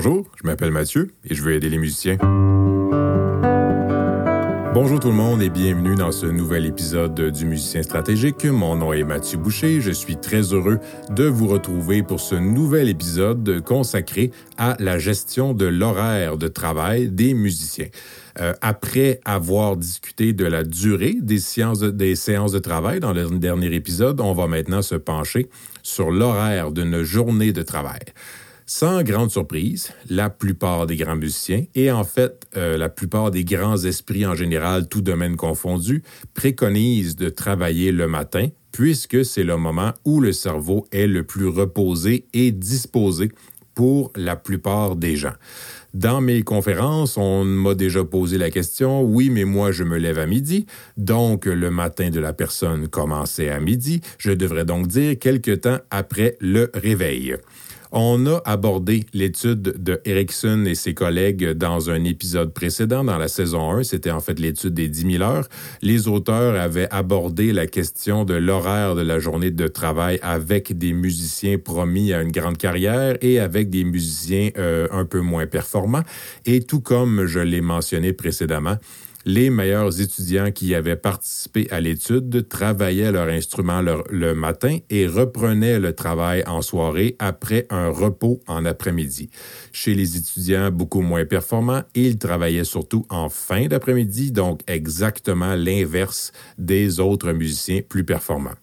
Bonjour, je m'appelle Mathieu et je veux aider les musiciens. Bonjour tout le monde et bienvenue dans ce nouvel épisode du Musicien stratégique. Mon nom est Mathieu Boucher. Je suis très heureux de vous retrouver pour ce nouvel épisode consacré à la gestion de l'horaire de travail des musiciens. Euh, après avoir discuté de la durée des, des séances de travail dans le dernier épisode, on va maintenant se pencher sur l'horaire d'une journée de travail. Sans grande surprise, la plupart des grands musiciens, et en fait euh, la plupart des grands esprits en général, tout domaine confondu, préconisent de travailler le matin, puisque c'est le moment où le cerveau est le plus reposé et disposé pour la plupart des gens. Dans mes conférences, on m'a déjà posé la question, oui, mais moi je me lève à midi, donc le matin de la personne commençait à midi, je devrais donc dire quelque temps après le réveil. On a abordé l'étude de Erickson et ses collègues dans un épisode précédent, dans la saison 1. C'était en fait l'étude des 10 000 heures. Les auteurs avaient abordé la question de l'horaire de la journée de travail avec des musiciens promis à une grande carrière et avec des musiciens euh, un peu moins performants. Et tout comme je l'ai mentionné précédemment, les meilleurs étudiants qui avaient participé à l'étude travaillaient leur instrument le, matin et reprenaient le travail en soirée après un repos en après-midi. Chez les étudiants beaucoup moins performants, ils travaillaient surtout en fin d'après-midi, donc exactement l'inverse des autres musiciens plus performants.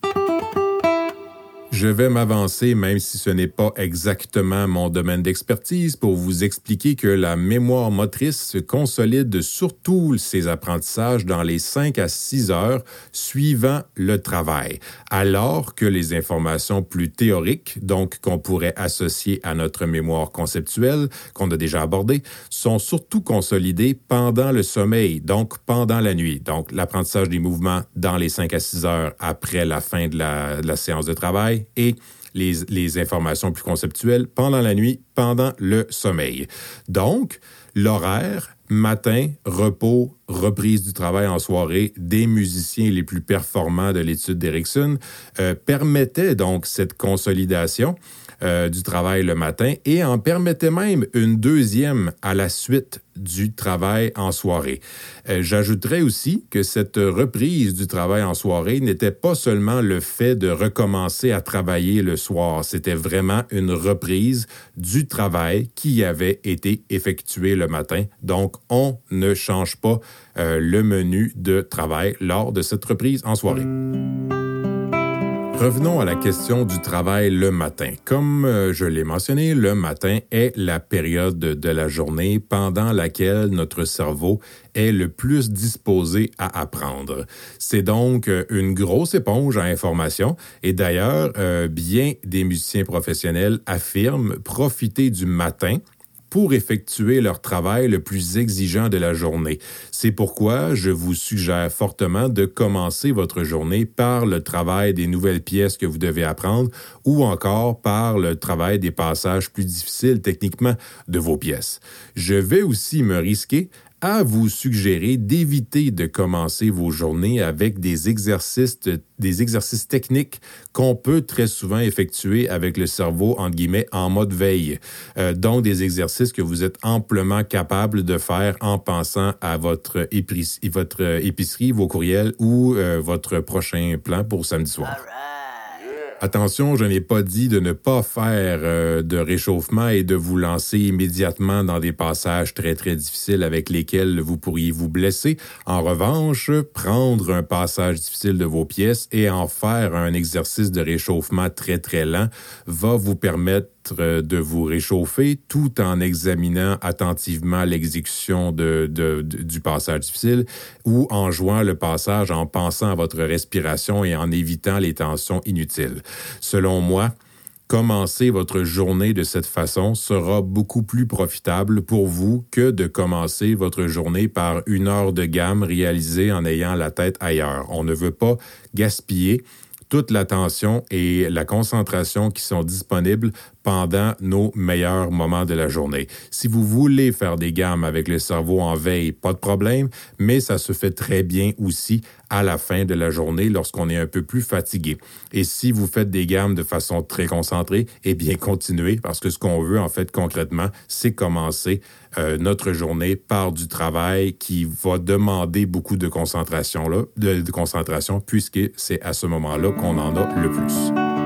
Je vais m'avancer, même si ce n'est pas exactement mon domaine d'expertise, pour vous expliquer que la mémoire motrice se consolide surtout ses apprentissages dans les 5 à 6 heures suivant le travail, alors que les informations plus théoriques, donc qu'on pourrait associer à notre mémoire conceptuelle, qu'on a déjà abordée, sont surtout consolidées pendant le sommeil, donc pendant la nuit. Donc l'apprentissage des mouvements dans les 5 à 6 heures après la fin de la, de la séance de travail et les, informations plus conceptuelles pendant la nuit, pendant le sommeil. Donc, l'horaire, matin, repos, reprise du travail en soirée des musiciens les plus performants de l'étude d'Erickson euh, permettait donc cette consolidation euh, du travail le matin et en permettait même une deuxième à la suite du travail en soirée. Euh, j'ajouterais aussi que cette reprise du travail en soirée n'était pas seulement le fait de recommencer à travailler le soir, c'était vraiment une reprise du travail qui avait été effectué le matin. Donc, on ne change pas euh, le menu de travail lors de cette reprise en soirée. Revenons à la question du travail le matin. Comme euh, je l'ai mentionné, le matin est la période de la journée pendant laquelle notre cerveau est le plus disposé à apprendre. C'est donc euh, une grosse éponge à information et d'ailleurs, euh, bien des musiciens professionnels affirment profiter du matin pour effectuer leur travail le plus exigeant de la journée. C'est pourquoi je vous suggère fortement de commencer votre journée par le travail des nouvelles pièces que vous devez apprendre ou encore par le travail des passages plus difficiles techniquement de vos pièces. Je vais aussi me risquer à vous suggérer d'éviter de commencer vos journées avec des exercices, des exercices techniques qu'on peut très souvent effectuer avec le cerveau, entre guillemets, en mode veille. Euh, donc, des exercices que vous êtes amplement capable de faire en pensant à votre, épicerie, votre épicerie vos courriels ou euh, votre prochain plan pour samedi soir. Attention, je n'ai pas dit de ne pas faire euh, de réchauffement et de vous lancer immédiatement dans des passages très très difficiles avec lesquels vous pourriez vous blesser. En revanche, prendre un passage difficile de vos pièces et en faire un exercice de réchauffement très très lent va vous permettre de vous réchauffer tout en examinant attentivement l'exécution de, du passage difficile ou en jouant le passage en pensant à votre respiration et en évitant les tensions inutiles. Selon moi, commencer votre journée de cette façon sera beaucoup plus profitable pour vous que de commencer votre journée par une heure de gamme réalisée en ayant la tête ailleurs. On ne veut pas gaspiller toute l'attention et la concentration qui sont disponibles pendant nos meilleurs moments de la journée. Si vous voulez faire des gammes avec le cerveau en veille, pas de problème, mais ça se fait très bien aussi à la fin de la journée lorsqu'on est un peu plus fatigué. Et si vous faites des gammes de façon très concentrée, eh bien continuez parce que ce qu'on veut en fait concrètement, c'est commencer euh, notre journée par du travail qui va demander beaucoup de concentration là, de, de concentration puisque c'est à ce moment-là qu'on en a le plus.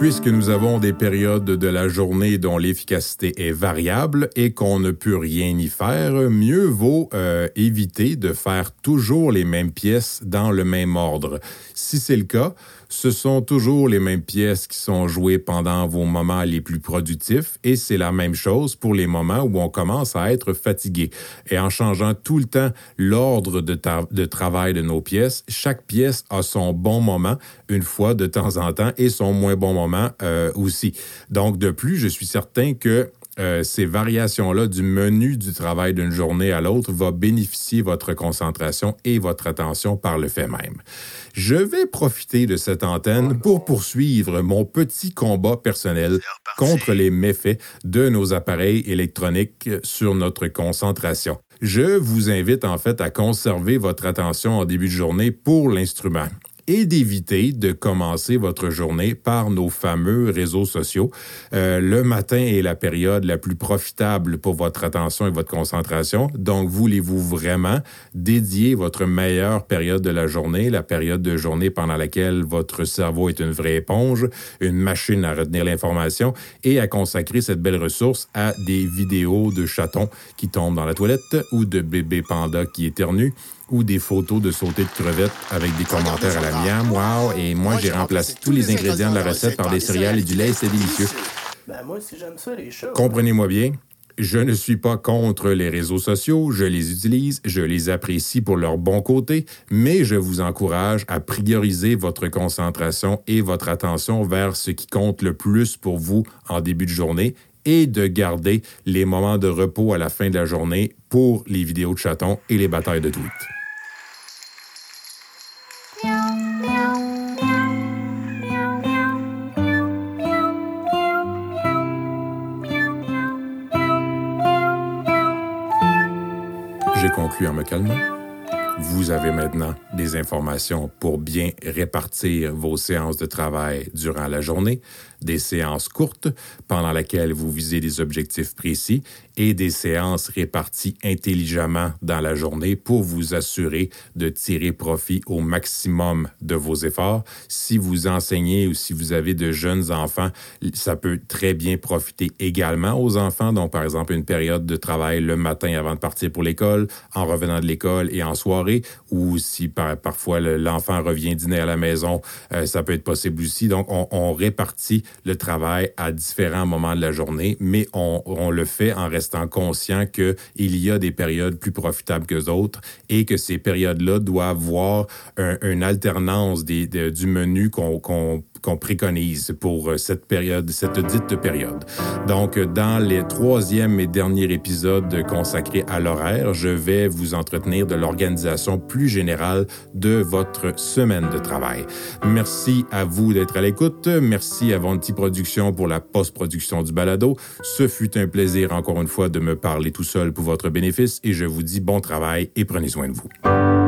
Puisque nous avons des périodes de la journée dont l'efficacité est variable et qu'on ne peut rien y faire, mieux vaut euh, éviter de faire toujours les mêmes pièces dans le même ordre. Si c'est le cas, ce sont toujours les mêmes pièces qui sont jouées pendant vos moments les plus productifs et c'est la même chose pour les moments où on commence à être fatigué. Et en changeant tout le temps l'ordre de, travail de nos pièces, chaque pièce a son bon moment une fois de temps en temps et son moins bon moment euh, aussi. Donc de plus, je suis certain que euh, ces variations-là du menu du travail d'une journée à l'autre va bénéficier votre concentration et votre attention par le fait même. Je vais profiter de cette antenne pour poursuivre mon petit combat personnel contre les méfaits de nos appareils électroniques sur notre concentration. Je vous invite en fait à conserver votre attention en début de journée pour l'instrument et d'éviter de commencer votre journée par nos fameux réseaux sociaux. Euh, le matin est la période la plus profitable pour votre attention et votre concentration. Donc, voulez-vous vraiment dédier votre meilleure période de la journée, la période de journée pendant laquelle votre cerveau est une vraie éponge, une machine à retenir l'information et à consacrer cette belle ressource à des vidéos de chatons qui tombent dans la toilette ou de bébés pandas qui éternuent? Ou des photos de sauter de crevettes avec des commentaires à la miam. Wow! Et moi, j'ai remplacé tous les ingrédients de la recette par des céréales et du lait. C'est délicieux. Ben, moi aussi, j'aime ça, les. Comprenez-moi bien. Je ne suis pas contre les réseaux sociaux, je les utilise, je les apprécie pour leur bon côté, mais je vous encourage à prioriser votre concentration et votre attention vers ce qui compte le plus pour vous en début de journée et de garder les moments de repos à la fin de la journée pour les vidéos de chatons et les batailles de tweets. J'ai conclu en me calmant. Vous avez maintenant des informations pour bien répartir vos séances de travail durant la journée, des séances courtes pendant lesquelles vous visez des objectifs précis et des séances réparties intelligemment dans la journée pour vous assurer de tirer profit au maximum de vos efforts. Si vous enseignez ou si vous avez de jeunes enfants, ça peut très bien profiter également aux enfants. Donc, par exemple, une période de travail le matin avant de partir pour l'école, en revenant de l'école et en soirée, ou si parfois l'enfant revient dîner à la maison, euh, ça peut être possible aussi. Donc, on, on répartit le travail à différents moments de la journée, mais on, on le fait en restant conscient qu'il y a des périodes plus profitables que d'autres et que ces périodes-là doivent voir un, une alternance des, de, du menu qu'on qu'on qu'on préconise pour euh, cette période, cette dite période. Donc, dans les troisième et dernier épisode consacré à l'horaire, je vais vous entretenir de l'organisation plus générale de votre semaine de travail. Merci à vous d'être à l'écoute. Merci à Vonti Production pour la post-production du balado. Ce fut un plaisir encore une fois de me parler tout seul pour votre bénéfice et je vous dis bon travail et prenez soin de vous.